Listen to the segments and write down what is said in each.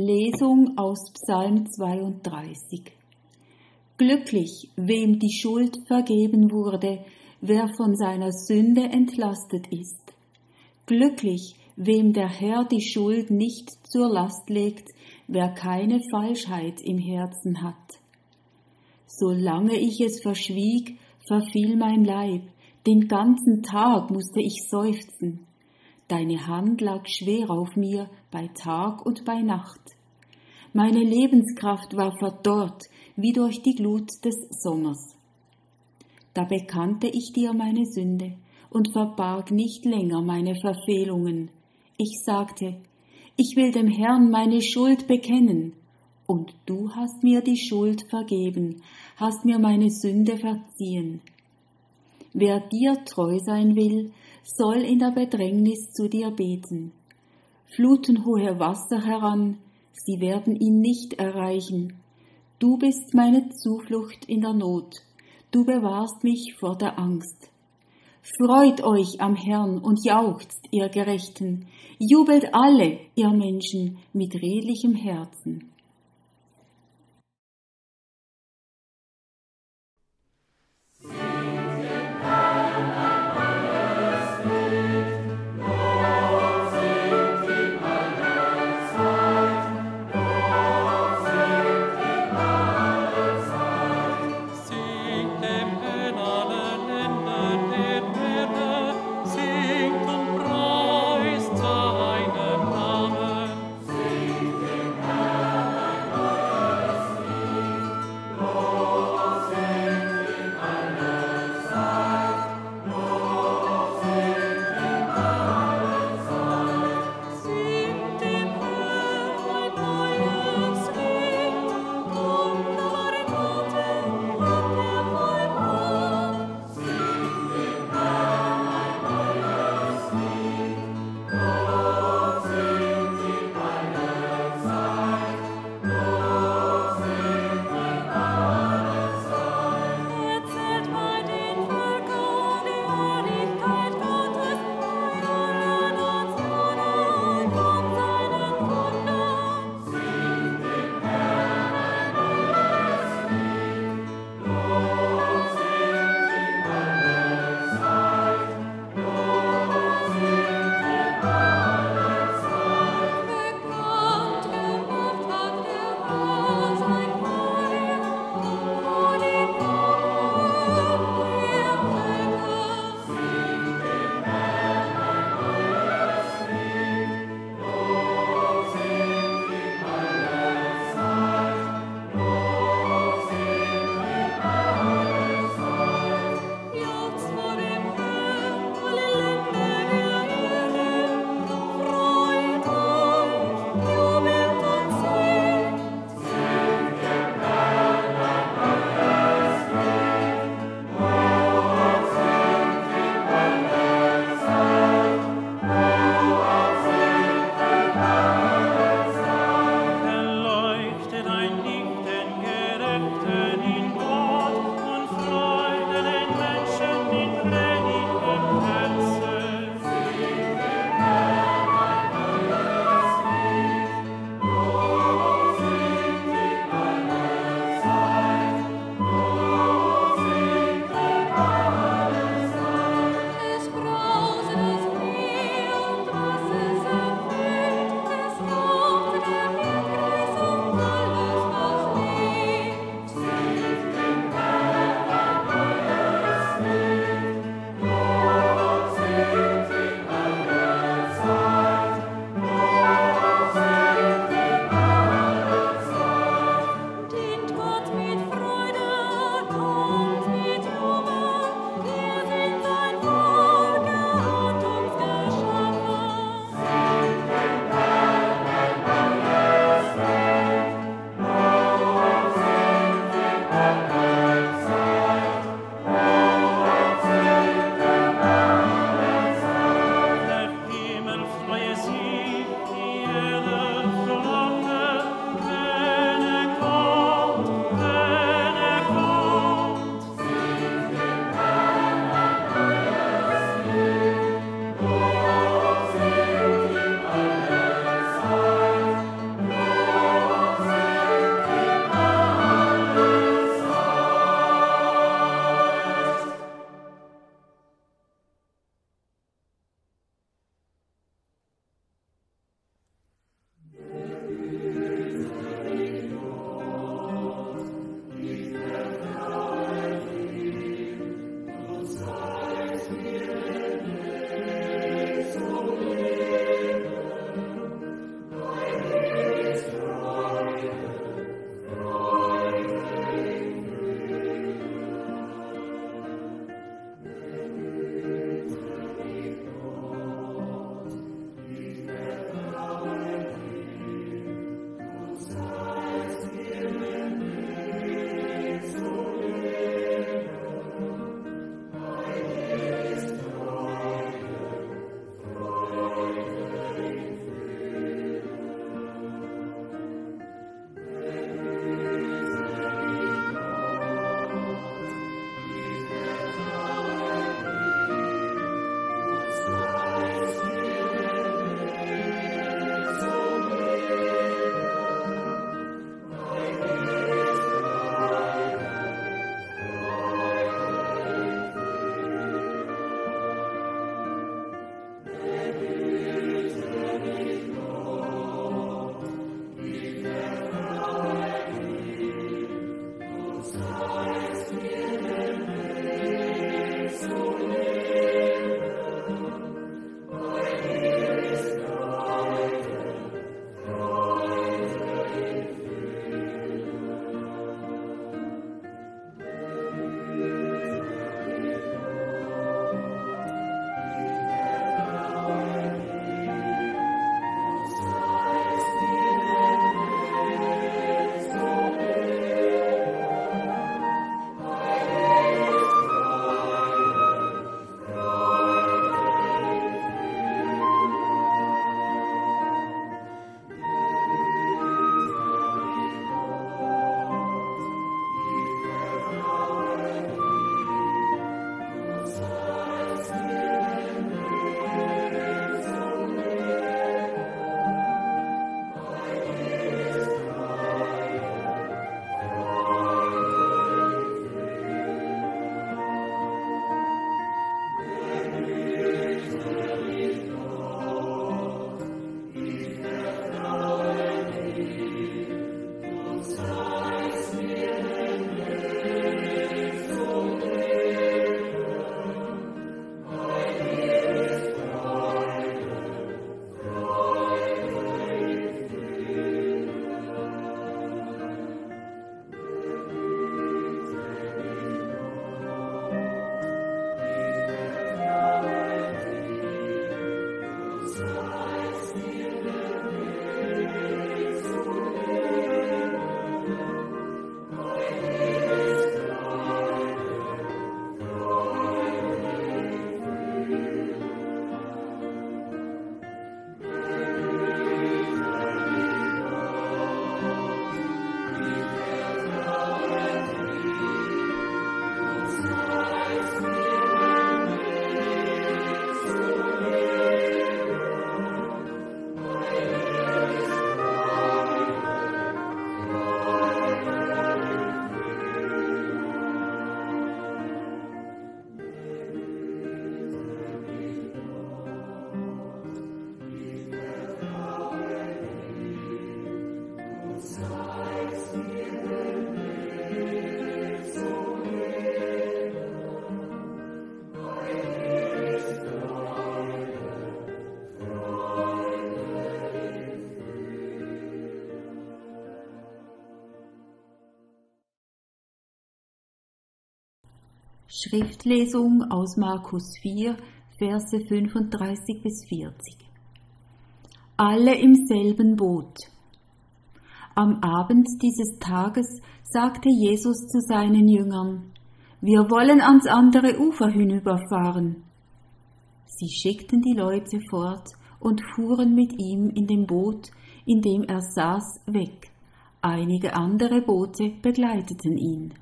Lesung aus Psalm 32 Glücklich, wem die Schuld vergeben wurde, wer von seiner Sünde entlastet ist. Glücklich, wem der Herr die Schuld nicht zur Last legt, wer keine Falschheit im Herzen hat. Solange ich es verschwieg, verfiel mein Leib, den ganzen Tag musste ich seufzen. Deine Hand lag schwer auf mir bei Tag und bei Nacht. Meine Lebenskraft war verdorrt wie durch die Glut des Sommers. Da bekannte ich dir meine Sünde und verbarg nicht länger meine Verfehlungen. Ich sagte, ich will dem Herrn meine Schuld bekennen, und du hast mir die Schuld vergeben, hast mir meine Sünde verziehen. Wer dir treu sein will, soll in der Bedrängnis zu dir beten. Fluten hohe Wasser heran, sie werden ihn nicht erreichen. Du bist meine Zuflucht in der Not, du bewahrst mich vor der Angst. Freut euch am Herrn und jauchzt, ihr Gerechten, jubelt alle, ihr Menschen, mit redlichem Herzen. Schriftlesung aus Markus 4, Verse 35 bis 40. Alle im selben Boot. Am Abend dieses Tages sagte Jesus zu seinen Jüngern, wir wollen ans andere Ufer hinüberfahren. Sie schickten die Leute fort und fuhren mit ihm in dem Boot, in dem er saß, weg. Einige andere Boote begleiteten ihn.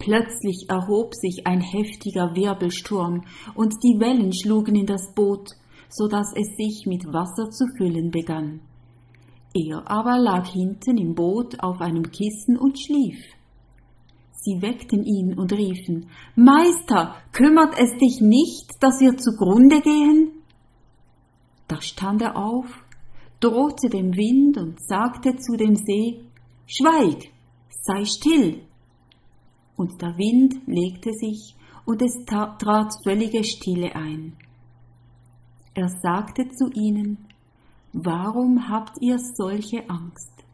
Plötzlich erhob sich ein heftiger Wirbelsturm, und die Wellen schlugen in das Boot, so dass es sich mit Wasser zu füllen begann. Er aber lag hinten im Boot auf einem Kissen und schlief. Sie weckten ihn und riefen Meister, kümmert es dich nicht, dass wir zugrunde gehen? Da stand er auf, drohte dem Wind und sagte zu dem See Schweig, sei still und der Wind legte sich und es trat völlige Stille ein. Er sagte zu ihnen, Warum habt ihr solche Angst?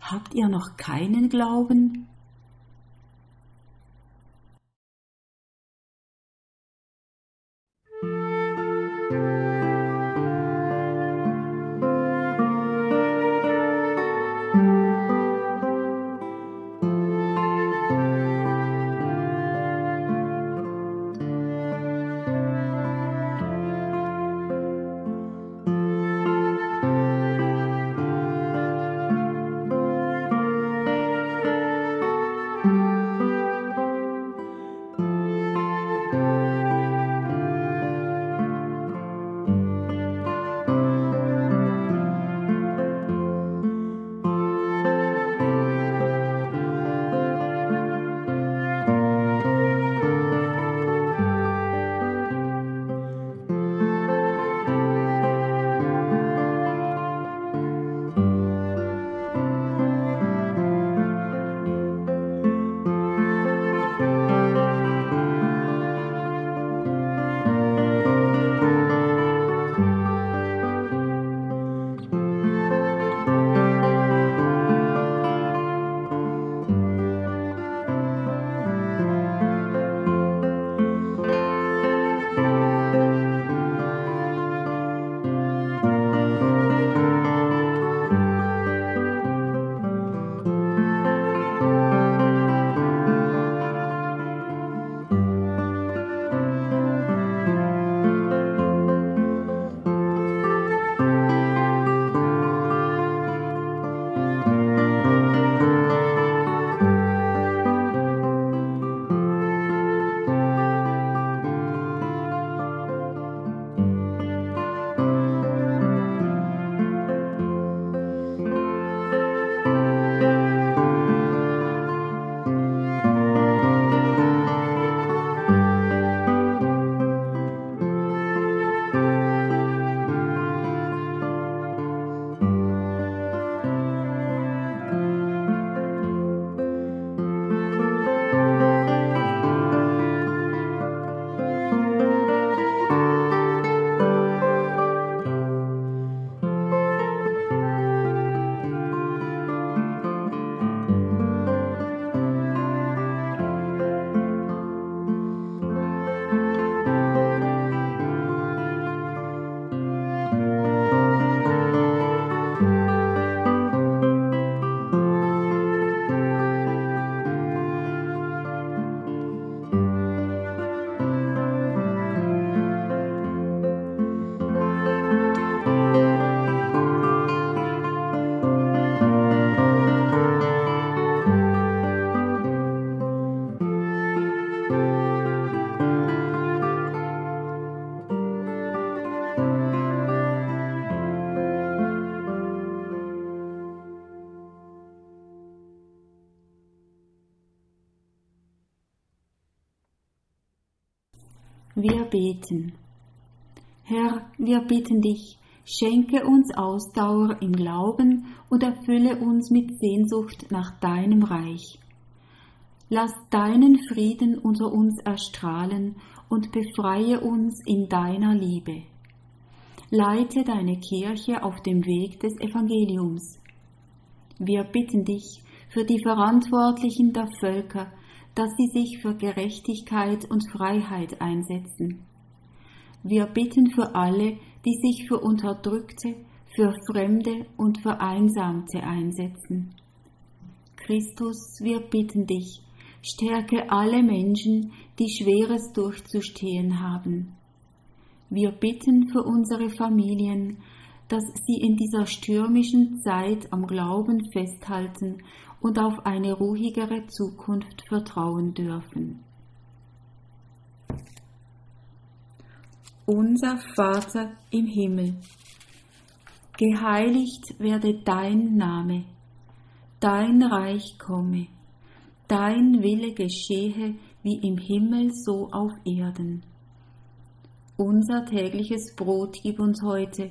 Habt ihr noch keinen Glauben? Wir beten. Herr, wir bitten dich, schenke uns Ausdauer im Glauben und erfülle uns mit Sehnsucht nach deinem Reich. Lass deinen Frieden unter uns erstrahlen und befreie uns in deiner Liebe. Leite deine Kirche auf dem Weg des Evangeliums. Wir bitten dich für die Verantwortlichen der Völker, dass sie sich für Gerechtigkeit und Freiheit einsetzen. Wir bitten für alle, die sich für Unterdrückte, für Fremde und Vereinsamte einsetzen. Christus, wir bitten dich, stärke alle Menschen, die Schweres durchzustehen haben. Wir bitten für unsere Familien, dass sie in dieser stürmischen Zeit am Glauben festhalten und auf eine ruhigere Zukunft vertrauen dürfen. Unser Vater im Himmel, geheiligt werde dein Name, dein Reich komme, dein Wille geschehe wie im Himmel so auf Erden. Unser tägliches Brot gib uns heute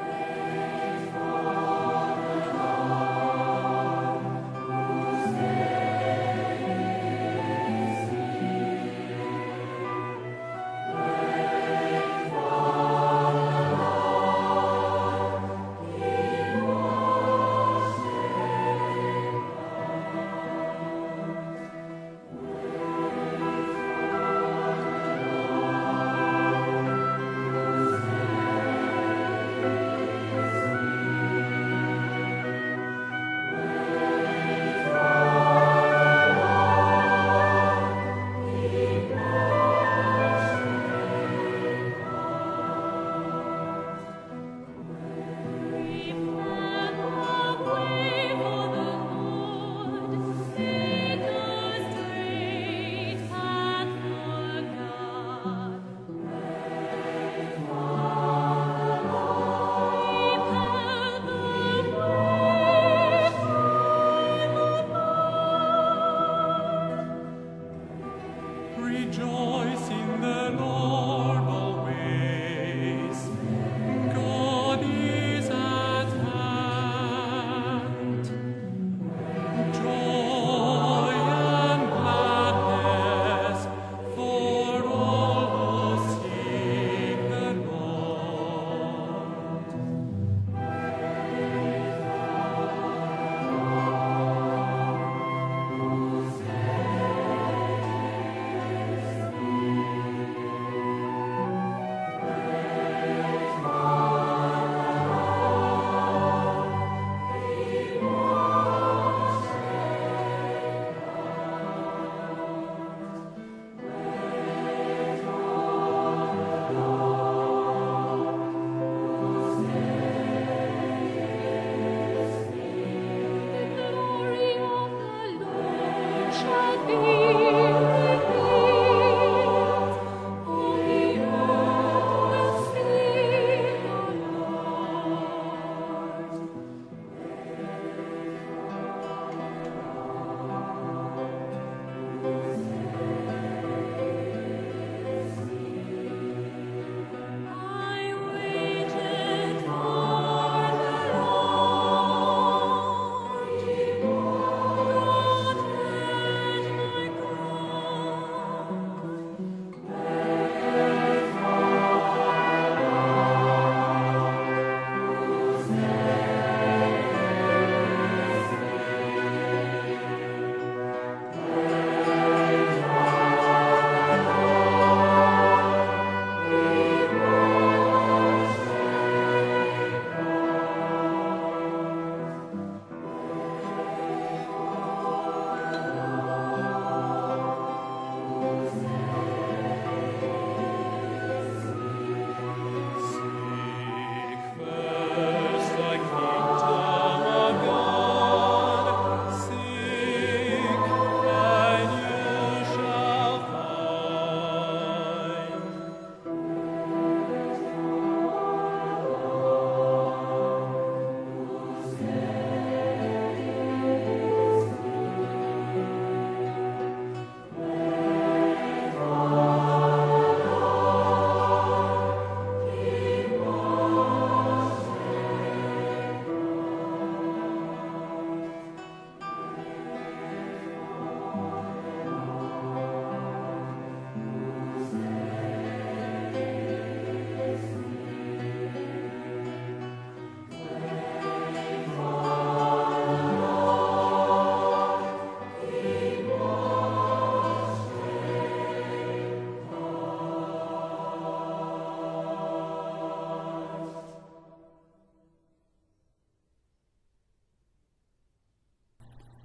shall be.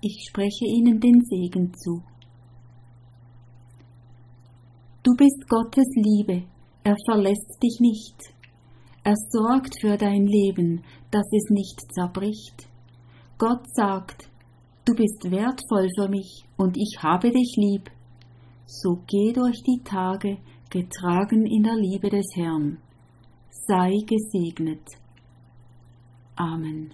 Ich spreche ihnen den Segen zu. Du bist Gottes Liebe, er verlässt dich nicht. Er sorgt für dein Leben, dass es nicht zerbricht. Gott sagt, du bist wertvoll für mich und ich habe dich lieb. So geh durch die Tage, getragen in der Liebe des Herrn. Sei gesegnet. Amen.